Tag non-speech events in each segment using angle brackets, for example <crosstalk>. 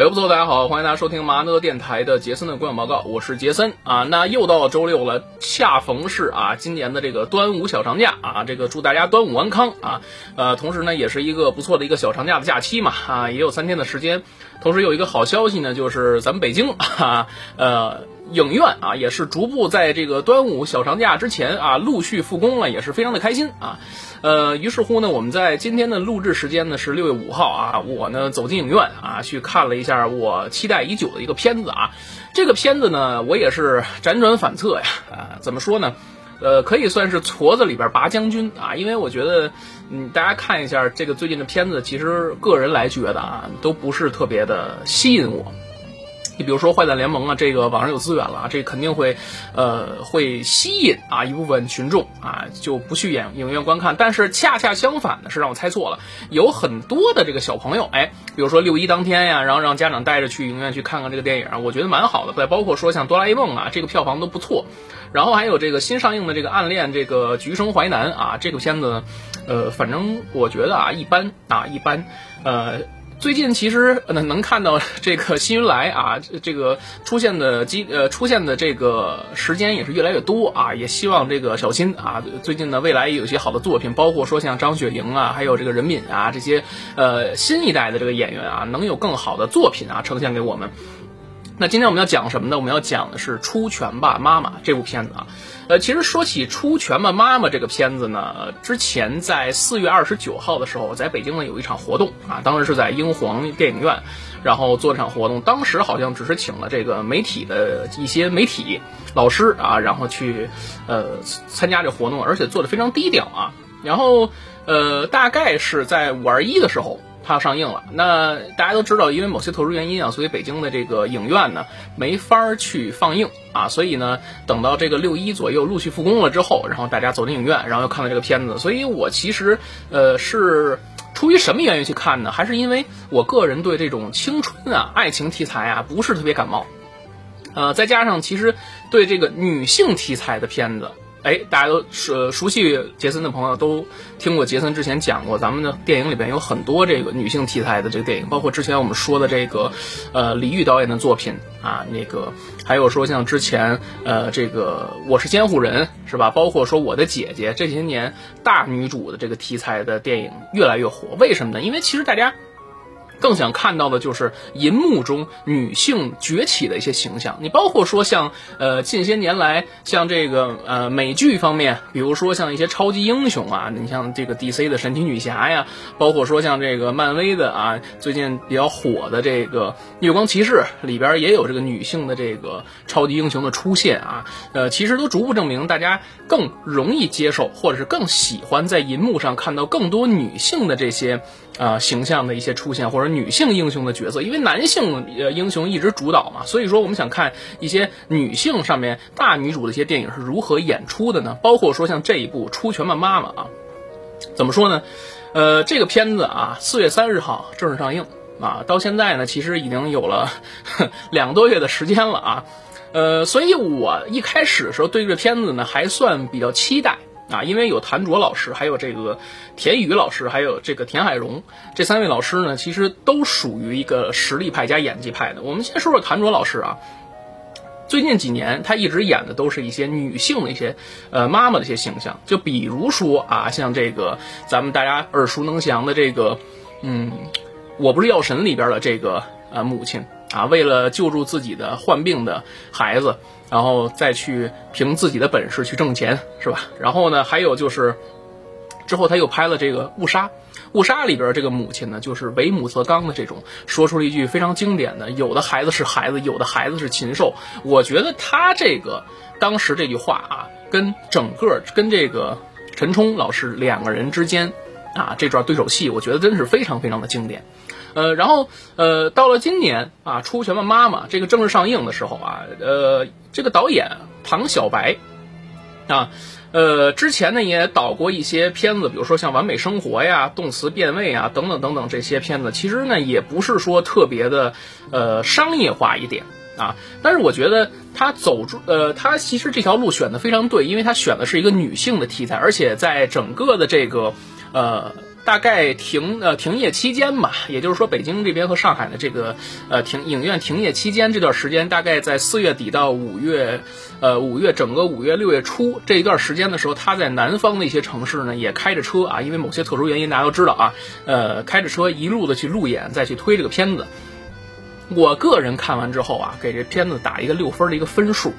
哎，不错，大家好，欢迎大家收听麻乐电台的杰森的观影报告，我是杰森啊。那又到周六了，恰逢是啊今年的这个端午小长假啊，这个祝大家端午安康啊。呃，同时呢，也是一个不错的一个小长假的假期嘛啊，也有三天的时间。同时有一个好消息呢，就是咱们北京啊，呃，影院啊也是逐步在这个端午小长假之前啊陆续复工了，也是非常的开心啊。呃，于是乎呢，我们在今天的录制时间呢是六月五号啊，我呢走进影院啊去看了一下我期待已久的一个片子啊。这个片子呢，我也是辗转反侧呀啊，怎么说呢？呃，可以算是矬子里边拔将军啊，因为我觉得，嗯，大家看一下这个最近的片子，其实个人来觉得啊，都不是特别的吸引我。你比如说《坏蛋联盟》啊，这个网上有资源了啊，这肯定会，呃，会吸引啊一部分群众啊，就不去影影院观看。但是恰恰相反的是，让我猜错了，有很多的这个小朋友，哎，比如说六一当天呀，然后让家长带着去影院去看看这个电影，我觉得蛮好的。再包括说像《哆啦 A 梦》啊，这个票房都不错。然后还有这个新上映的这个《暗恋这个橘生淮南》啊，这个片子，呃，反正我觉得啊，一般啊，一般。呃，最近其实能能看到这个新云来啊，这个出现的机呃出现的这个时间也是越来越多啊，也希望这个小新啊，最近呢未来也有些好的作品，包括说像张雪迎啊，还有这个任敏啊这些呃新一代的这个演员啊，能有更好的作品啊呈现给我们。那今天我们要讲什么呢？我们要讲的是《出拳吧，妈妈》这部片子啊。呃，其实说起《出拳吧，妈妈》这个片子呢，之前在四月二十九号的时候，在北京呢有一场活动啊，当时是在英皇电影院，然后做这场活动。当时好像只是请了这个媒体的一些媒体老师啊，然后去呃参加这活动，而且做的非常低调啊。然后呃，大概是在五二一的时候。它要上映了，那大家都知道，因为某些特殊原因啊，所以北京的这个影院呢没法去放映啊，所以呢，等到这个六一左右陆续复工了之后，然后大家走进影院，然后又看到这个片子，所以我其实呃是出于什么原因去看呢？还是因为我个人对这种青春啊、爱情题材啊不是特别感冒，呃，再加上其实对这个女性题材的片子。哎，大家都熟熟悉杰森的朋友都听过杰森之前讲过，咱们的电影里边有很多这个女性题材的这个电影，包括之前我们说的这个，呃，李玉导演的作品啊，那个还有说像之前呃这个我是监护人是吧？包括说我的姐姐，这些年大女主的这个题材的电影越来越火，为什么呢？因为其实大家。更想看到的就是银幕中女性崛起的一些形象。你包括说像呃近些年来像这个呃美剧方面，比如说像一些超级英雄啊，你像这个 DC 的神奇女侠呀，包括说像这个漫威的啊，最近比较火的这个月光骑士里边也有这个女性的这个超级英雄的出现啊。呃，其实都逐步证明大家更容易接受，或者是更喜欢在银幕上看到更多女性的这些啊形象的一些出现，或者。女性英雄的角色，因为男性呃英雄一直主导嘛，所以说我们想看一些女性上面大女主的一些电影是如何演出的呢？包括说像这一部《出拳吧妈妈》啊，怎么说呢？呃，这个片子啊，四月三日号正式上映啊，到现在呢，其实已经有了 <laughs> 两个多月的时间了啊，呃，所以我一开始的时候对这片子呢还算比较期待。啊，因为有谭卓老师，还有这个田雨老师，还有这个田海荣这三位老师呢，其实都属于一个实力派加演技派的。我们先说说谭卓老师啊，最近几年他一直演的都是一些女性的一些呃妈妈的一些形象，就比如说啊，像这个咱们大家耳熟能详的这个，嗯，我不是药神里边的这个呃母亲啊，为了救助自己的患病的孩子。然后再去凭自己的本事去挣钱，是吧？然后呢，还有就是，之后他又拍了这个《误杀》，《误杀》里边这个母亲呢，就是为母则刚的这种，说出了一句非常经典的：“有的孩子是孩子，有的孩子是禽兽。”我觉得他这个当时这句话啊，跟整个跟这个陈冲老师两个人之间啊这段对手戏，我觉得真是非常非常的经典。呃，然后呃，到了今年啊，《出拳吧妈妈》这个正式上映的时候啊，呃，这个导演唐小白啊，呃，之前呢也导过一些片子，比如说像《完美生活》呀、《动词变位》啊等等等等这些片子，其实呢也不是说特别的呃商业化一点啊。但是我觉得他走出呃，他其实这条路选的非常对，因为他选的是一个女性的题材，而且在整个的这个呃。大概停呃停业期间吧，也就是说北京这边和上海的这个呃停影院停业期间这段时间，大概在四月底到五月，呃五月整个五月六月初这一段时间的时候，他在南方的一些城市呢也开着车啊，因为某些特殊原因大家都知道啊，呃开着车一路的去路演，再去推这个片子。我个人看完之后啊，给这片子打一个六分的一个分数。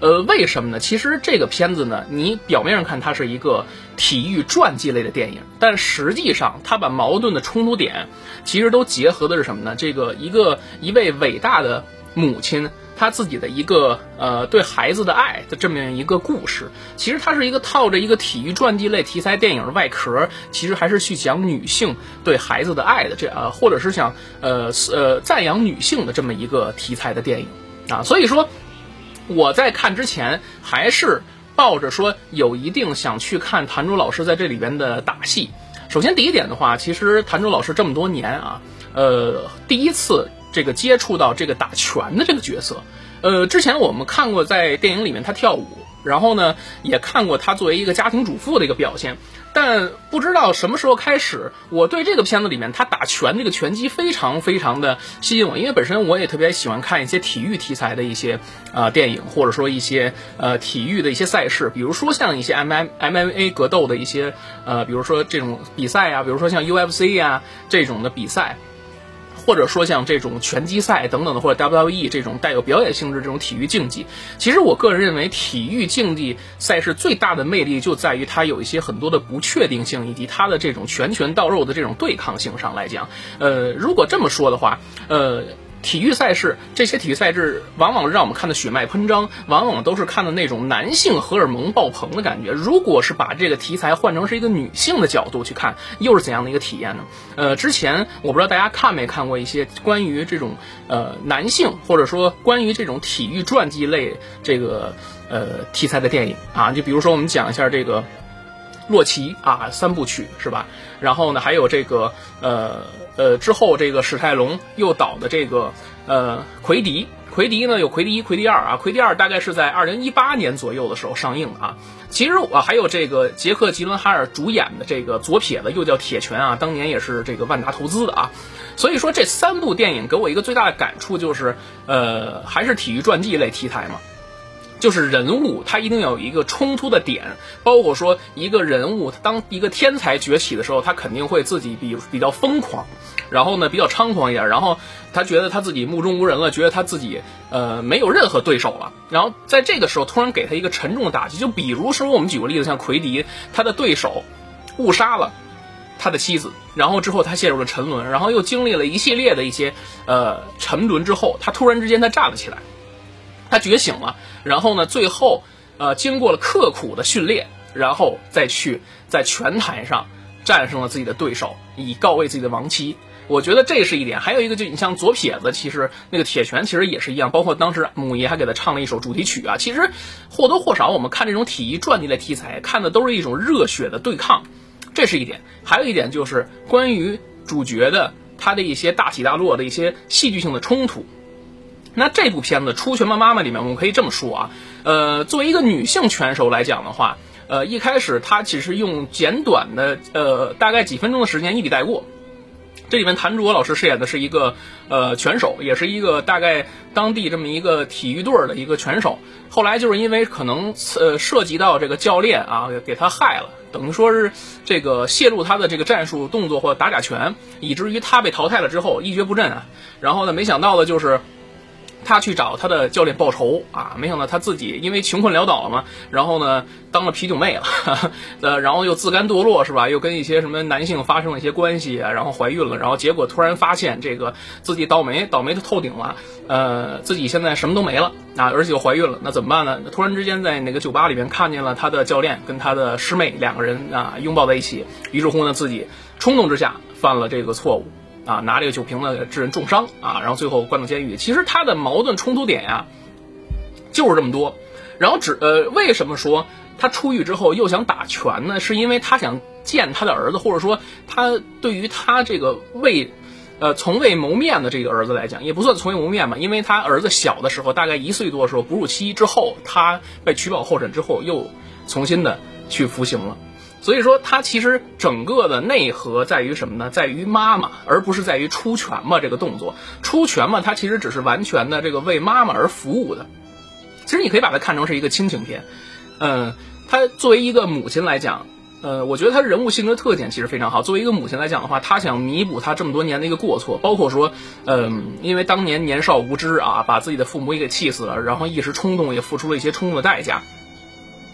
呃，为什么呢？其实这个片子呢，你表面上看它是一个体育传记类的电影，但实际上它把矛盾的冲突点，其实都结合的是什么呢？这个一个一位伟大的母亲，她自己的一个呃对孩子的爱的这么一个故事。其实它是一个套着一个体育传记类题材电影的外壳，其实还是去讲女性对孩子的爱的这啊，或者是想呃呃赞扬女性的这么一个题材的电影啊，所以说。我在看之前还是抱着说有一定想去看谭卓老师在这里边的打戏。首先第一点的话，其实谭卓老师这么多年啊，呃，第一次这个接触到这个打拳的这个角色。呃，之前我们看过在电影里面他跳舞，然后呢也看过他作为一个家庭主妇的一个表现。但不知道什么时候开始，我对这个片子里面他打拳这个拳击非常非常的吸引我，因为本身我也特别喜欢看一些体育题材的一些啊电影，或者说一些呃体育的一些赛事，比如说像一些 M M M A 格斗的一些呃，比如说这种比赛啊，比如说像 U F C 啊这种的比赛。或者说像这种拳击赛等等的，或者 WWE 这种带有表演性质这种体育竞技，其实我个人认为，体育竞技赛事最大的魅力就在于它有一些很多的不确定性，以及它的这种拳拳到肉的这种对抗性上来讲。呃，如果这么说的话，呃。体育赛事，这些体育赛事往往让我们看的血脉喷张，往往都是看的那种男性荷尔蒙爆棚的感觉。如果是把这个题材换成是一个女性的角度去看，又是怎样的一个体验呢？呃，之前我不知道大家看没看过一些关于这种呃男性或者说关于这种体育传记类这个呃题材的电影啊，就比如说我们讲一下这个洛奇啊三部曲是吧？然后呢，还有这个呃。呃，之后这个史泰龙又导的这个呃奎迪，奎迪呢有奎迪一、奎迪二啊，奎迪二大概是在二零一八年左右的时候上映的啊。其实我还有这个杰克吉伦哈尔主演的这个左撇子，又叫铁拳啊，当年也是这个万达投资的啊。所以说这三部电影给我一个最大的感触就是，呃，还是体育传记类题材嘛。就是人物，他一定要有一个冲突的点，包括说一个人物，他当一个天才崛起的时候，他肯定会自己比比较疯狂，然后呢比较猖狂一点，然后他觉得他自己目中无人了，觉得他自己呃没有任何对手了，然后在这个时候突然给他一个沉重的打击，就比如说我们举个例子，像奎迪，他的对手误杀了他的妻子，然后之后他陷入了沉沦，然后又经历了一系列的一些呃沉沦之后，他突然之间他站了起来。他觉醒了，然后呢，最后，呃，经过了刻苦的训练，然后再去在拳台上战胜了自己的对手，以告慰自己的亡妻。我觉得这是一点。还有一个，就你像左撇子，其实那个铁拳其实也是一样，包括当时母爷还给他唱了一首主题曲啊。其实或多或少，我们看这种体育传记类题材，看的都是一种热血的对抗，这是一点。还有一点就是关于主角的他的一些大起大落的一些戏剧性的冲突。那这部片子《出拳吧妈妈》里面，我们可以这么说啊，呃，作为一个女性拳手来讲的话，呃，一开始她只是用简短的呃大概几分钟的时间一笔带过。这里面谭卓老师饰演的是一个呃拳手，也是一个大概当地这么一个体育队的一个拳手。后来就是因为可能呃涉及到这个教练啊给他害了，等于说是这个泄露他的这个战术动作或打假拳，以至于他被淘汰了之后一蹶不振啊。然后呢，没想到的就是。他去找他的教练报仇啊，没想到他自己因为穷困潦倒了嘛，然后呢当了啤酒妹了，<laughs> 呃，然后又自甘堕落是吧？又跟一些什么男性发生了一些关系啊，然后怀孕了，然后结果突然发现这个自己倒霉，倒霉的透顶了，呃，自己现在什么都没了啊，而且又怀孕了，那怎么办呢？突然之间在那个酒吧里面看见了他的教练跟他的师妹两个人啊拥抱在一起，于是乎呢自己冲动之下犯了这个错误。啊，拿这个酒瓶子致人重伤啊，然后最后关到监狱。其实他的矛盾冲突点呀，就是这么多。然后只呃，为什么说他出狱之后又想打拳呢？是因为他想见他的儿子，或者说他对于他这个未，呃，从未谋面的这个儿子来讲，也不算从未谋面吧，因为他儿子小的时候，大概一岁多的时候，哺乳期之后，他被取保候审之后，又重新的去服刑了。所以说，他其实整个的内核在于什么呢？在于妈妈，而不是在于出拳嘛这个动作。出拳嘛，他其实只是完全的这个为妈妈而服务的。其实你可以把它看成是一个亲情片。嗯，他作为一个母亲来讲，呃，我觉得他人物性格特点其实非常好。作为一个母亲来讲的话，他想弥补他这么多年的一个过错，包括说，嗯，因为当年年少无知啊，把自己的父母也给气死了，然后一时冲动也付出了一些冲动的代价。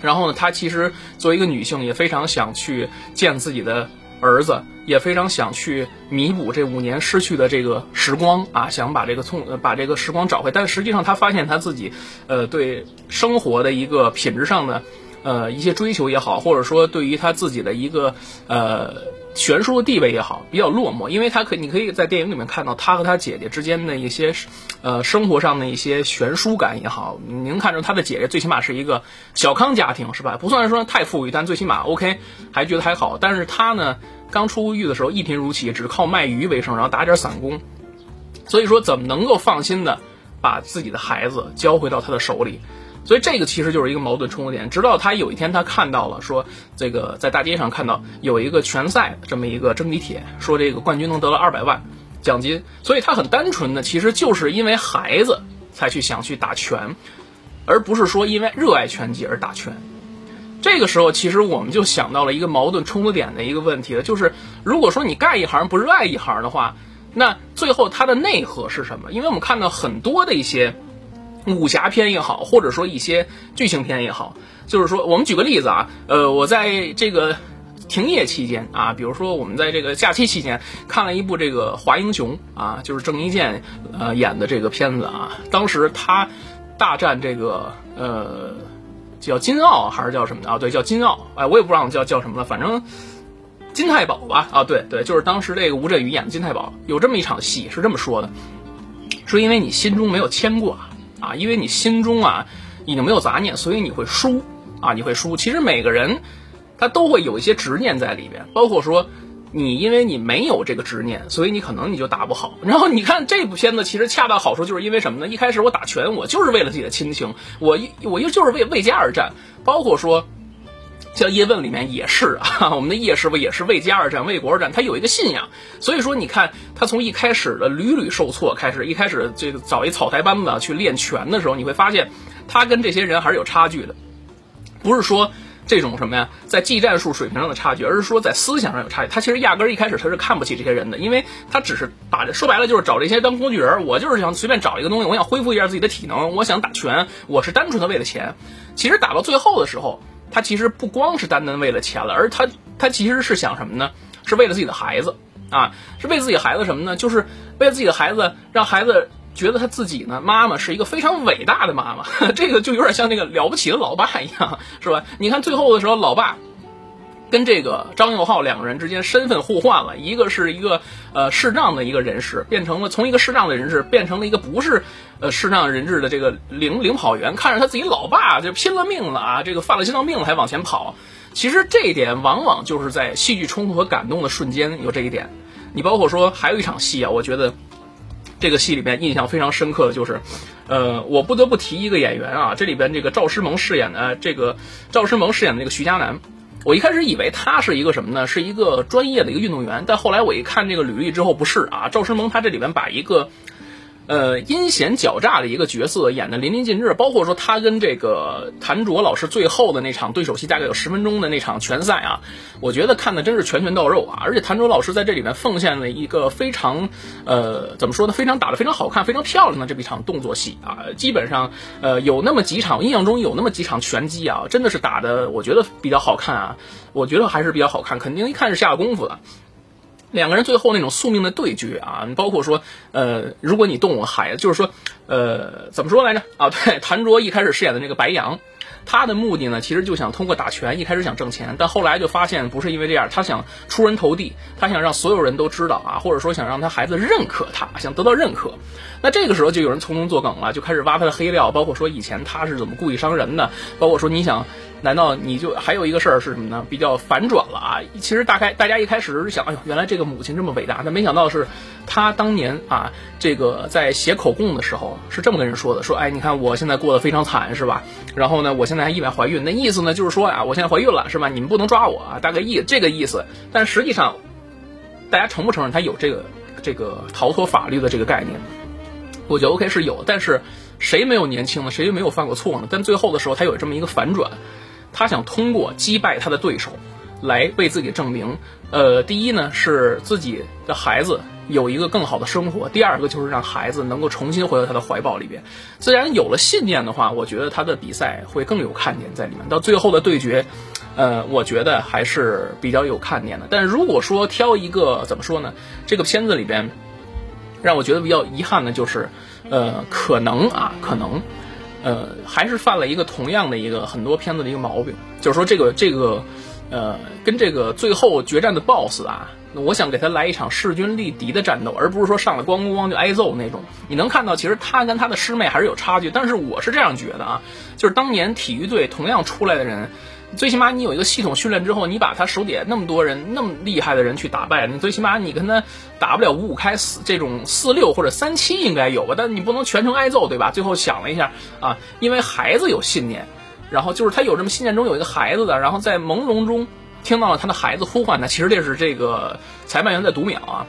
然后呢，她其实作为一个女性，也非常想去见自己的儿子，也非常想去弥补这五年失去的这个时光啊，想把这个从把这个时光找回。但实际上，她发现她自己，呃，对生活的一个品质上的，呃，一些追求也好，或者说对于她自己的一个呃。悬殊的地位也好，比较落寞，因为他可你可以在电影里面看到他和他姐姐之间的一些，呃，生活上的一些悬殊感也好，你能看出他的姐姐最起码是一个小康家庭，是吧？不算说太富裕，但最起码 OK，还觉得还好。但是他呢，刚出狱的时候一贫如洗，只靠卖鱼为生，然后打点散工，所以说怎么能够放心的把自己的孩子交回到他的手里？所以这个其实就是一个矛盾冲突点。直到他有一天，他看到了说，这个在大街上看到有一个拳赛这么一个征集帖，说这个冠军能得了二百万奖金。所以他很单纯的，其实就是因为孩子才去想去打拳，而不是说因为热爱拳击而打拳。这个时候，其实我们就想到了一个矛盾冲突点的一个问题了，就是如果说你干一行不热爱一行的话，那最后它的内核是什么？因为我们看到很多的一些。武侠片也好，或者说一些剧情片也好，就是说，我们举个例子啊，呃，我在这个停业期间啊，比如说我们在这个假期期间看了一部这个《华英雄》啊，就是郑伊健呃演的这个片子啊，当时他大战这个呃叫金奥还是叫什么的啊？对，叫金奥，哎，我也不知道叫叫什么了，反正金太保吧？啊，对对，就是当时这个吴镇宇演的金太保，有这么一场戏是这么说的，说因为你心中没有牵挂。啊，因为你心中啊已经没有杂念，所以你会输啊，你会输。其实每个人他都会有一些执念在里边，包括说你因为你没有这个执念，所以你可能你就打不好。然后你看这部片子，其实恰到好处，就是因为什么呢？一开始我打拳，我就是为了自己的亲情，我一我又就是为为家而战，包括说。像叶问里面也是啊，<laughs> 我们的叶师傅也是为家而战、为国而战，他有一个信仰。所以说，你看他从一开始的屡屡受挫开始，一开始这个找一草台班子去练拳的时候，你会发现他跟这些人还是有差距的。不是说这种什么呀，在技战术水平上的差距，而是说在思想上有差距。他其实压根儿一开始他是看不起这些人的，因为他只是把这说白了就是找这些当工具人。我就是想随便找一个东西，我想恢复一下自己的体能，我想打拳，我是单纯的为了钱。其实打到最后的时候。他其实不光是单单为了钱了，而他他其实是想什么呢？是为了自己的孩子啊，是为自己孩子什么呢？就是为了自己的孩子，让孩子觉得他自己呢，妈妈是一个非常伟大的妈妈。<laughs> 这个就有点像那个了不起的老爸一样，是吧？你看最后的时候，老爸。跟这个张佑浩两个人之间身份互换了，一个是一个呃视障的一个人士，变成了从一个视障的人士变成了一个不是呃视障人质的这个领领跑员，看着他自己老爸就拼了命了啊，这个犯了心脏病了还往前跑。其实这一点往往就是在戏剧冲突和感动的瞬间有这一点。你包括说还有一场戏啊，我觉得这个戏里边印象非常深刻的就是，呃，我不得不提一个演员啊，这里边这个赵诗萌饰演的这个赵诗萌饰演的那个徐佳楠。我一开始以为他是一个什么呢？是一个专业的一个运动员，但后来我一看这个履历之后，不是啊。赵诗萌他这里面把一个。呃，阴险狡诈的一个角色演的淋漓尽致，包括说他跟这个谭卓老师最后的那场对手戏，大概有十分钟的那场拳赛啊，我觉得看的真是拳拳到肉啊！而且谭卓老师在这里面奉献了一个非常，呃，怎么说呢？非常打得非常好看、非常漂亮的这么一场动作戏啊！基本上，呃，有那么几场，印象中有那么几场拳击啊，真的是打的，我觉得比较好看啊！我觉得还是比较好看，肯定一看是下了功夫的。两个人最后那种宿命的对决啊，包括说，呃，如果你动我孩子，就是说，呃，怎么说来着啊？对，谭卓一开始饰演的那个白杨，他的目的呢，其实就想通过打拳，一开始想挣钱，但后来就发现不是因为这样，他想出人头地，他想让所有人都知道啊，或者说想让他孩子认可他，想得到认可。那这个时候就有人从中作梗了，就开始挖他的黑料，包括说以前他是怎么故意伤人的，包括说你想，难道你就还有一个事儿是什么呢？比较反转了啊！其实大概大家一开始是想，哎呦，原来这个母亲这么伟大，但没想到是，他当年啊，这个在写口供的时候是这么跟人说的，说，哎，你看我现在过得非常惨，是吧？然后呢，我现在还意外怀孕，那意思呢就是说啊，我现在怀孕了，是吧？你们不能抓我啊，大概意这个意思。但实际上，大家承不承认他有这个这个逃脱法律的这个概念？我觉得 OK 是有，但是谁没有年轻呢？谁没有犯过错呢？但最后的时候，他有这么一个反转，他想通过击败他的对手，来为自己证明，呃，第一呢是自己的孩子有一个更好的生活，第二个就是让孩子能够重新回到他的怀抱里边。自然有了信念的话，我觉得他的比赛会更有看点在里面。到最后的对决，呃，我觉得还是比较有看点的。但如果说挑一个怎么说呢？这个片子里边。让我觉得比较遗憾的就是，呃，可能啊，可能，呃，还是犯了一个同样的一个很多片子的一个毛病，就是说这个这个，呃，跟这个最后决战的 BOSS 啊，我想给他来一场势均力敌的战斗，而不是说上来咣咣咣就挨揍那种。你能看到，其实他跟他的师妹还是有差距，但是我是这样觉得啊，就是当年体育队同样出来的人。最起码你有一个系统训练之后，你把他手底下那么多人那么厉害的人去打败，你最起码你跟他打不了五五开四这种四六或者三七应该有吧，但你不能全程挨揍对吧？最后想了一下啊，因为孩子有信念，然后就是他有这么信念中有一个孩子的，然后在朦胧中听到了他的孩子呼唤他，其实这是这个裁判员在读秒啊，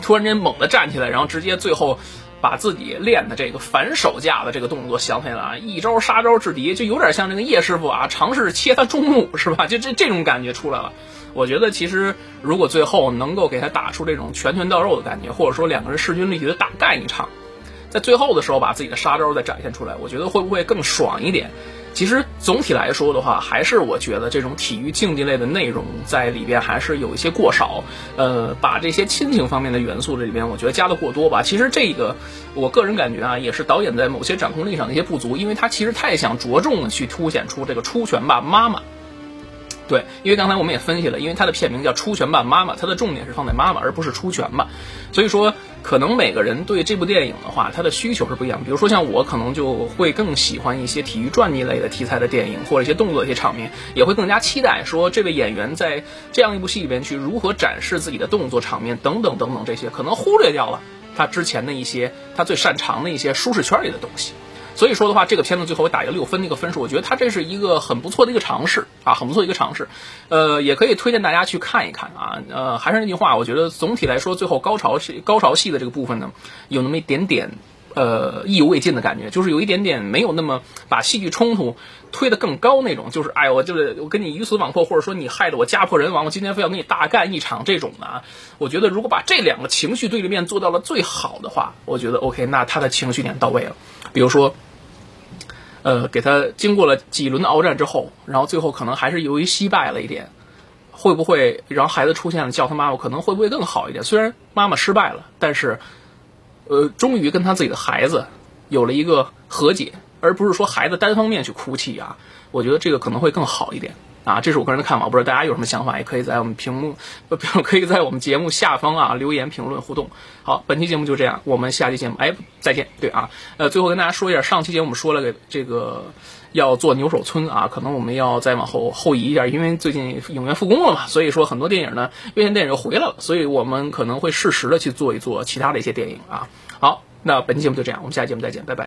突然间猛地站起来，然后直接最后。把自己练的这个反手架的这个动作想起来了啊，一招杀招制敌，就有点像那个叶师傅啊，尝试切他中路是吧？就这这种感觉出来了。我觉得其实如果最后能够给他打出这种拳拳到肉的感觉，或者说两个人势均力敌的大干一场，在最后的时候把自己的杀招再展现出来，我觉得会不会更爽一点？其实总体来说的话，还是我觉得这种体育竞技类的内容在里边还是有一些过少。呃，把这些亲情方面的元素这里边，我觉得加的过多吧。其实这个，我个人感觉啊，也是导演在某些掌控力上的一些不足，因为他其实太想着重的去凸显出这个出拳吧妈妈。对，因为刚才我们也分析了，因为它的片名叫《出拳吧妈妈》，它的重点是放在妈妈，而不是出拳吧。所以说，可能每个人对这部电影的话，他的需求是不一样。比如说像我，可能就会更喜欢一些体育传记类的题材的电影，或者一些动作一些场面，也会更加期待说这位演员在这样一部戏里边去如何展示自己的动作场面等等等等这些，可能忽略掉了他之前的一些他最擅长的一些舒适圈里的东西。所以说的话，这个片子最后我打一个六分的一个分数，我觉得它这是一个很不错的一个尝试啊，很不错的一个尝试，呃，也可以推荐大家去看一看啊，呃，还是那句话，我觉得总体来说，最后高潮戏高潮戏的这个部分呢，有那么一点点呃意犹未尽的感觉，就是有一点点没有那么把戏剧冲突推得更高那种，就是哎，我就是我跟你鱼死网破，或者说你害得我家破人亡，我今天非要跟你大干一场这种的啊，我觉得如果把这两个情绪对立面做到了最好的话，我觉得 OK，那他的情绪点到位了。比如说，呃，给他经过了几轮的鏖战之后，然后最后可能还是由于惜败了一点，会不会让孩子出现了叫他妈妈，可能会不会更好一点？虽然妈妈失败了，但是，呃，终于跟他自己的孩子有了一个和解，而不是说孩子单方面去哭泣啊，我觉得这个可能会更好一点。啊，这是我个人的看法，不知道大家有什么想法，也可以在我们屏幕，<laughs> 不，可以在我们节目下方啊留言评论互动。好，本期节目就这样，我们下期节目哎再见。对啊，呃，最后跟大家说一下，上期节目我们说了个这个要做牛首村啊，可能我们要再往后后移一下，因为最近影院复工了嘛，所以说很多电影呢院线电影又回来了，所以我们可能会适时的去做一做其他的一些电影啊。好，那本期节目就这样，我们下期节目再见，拜拜。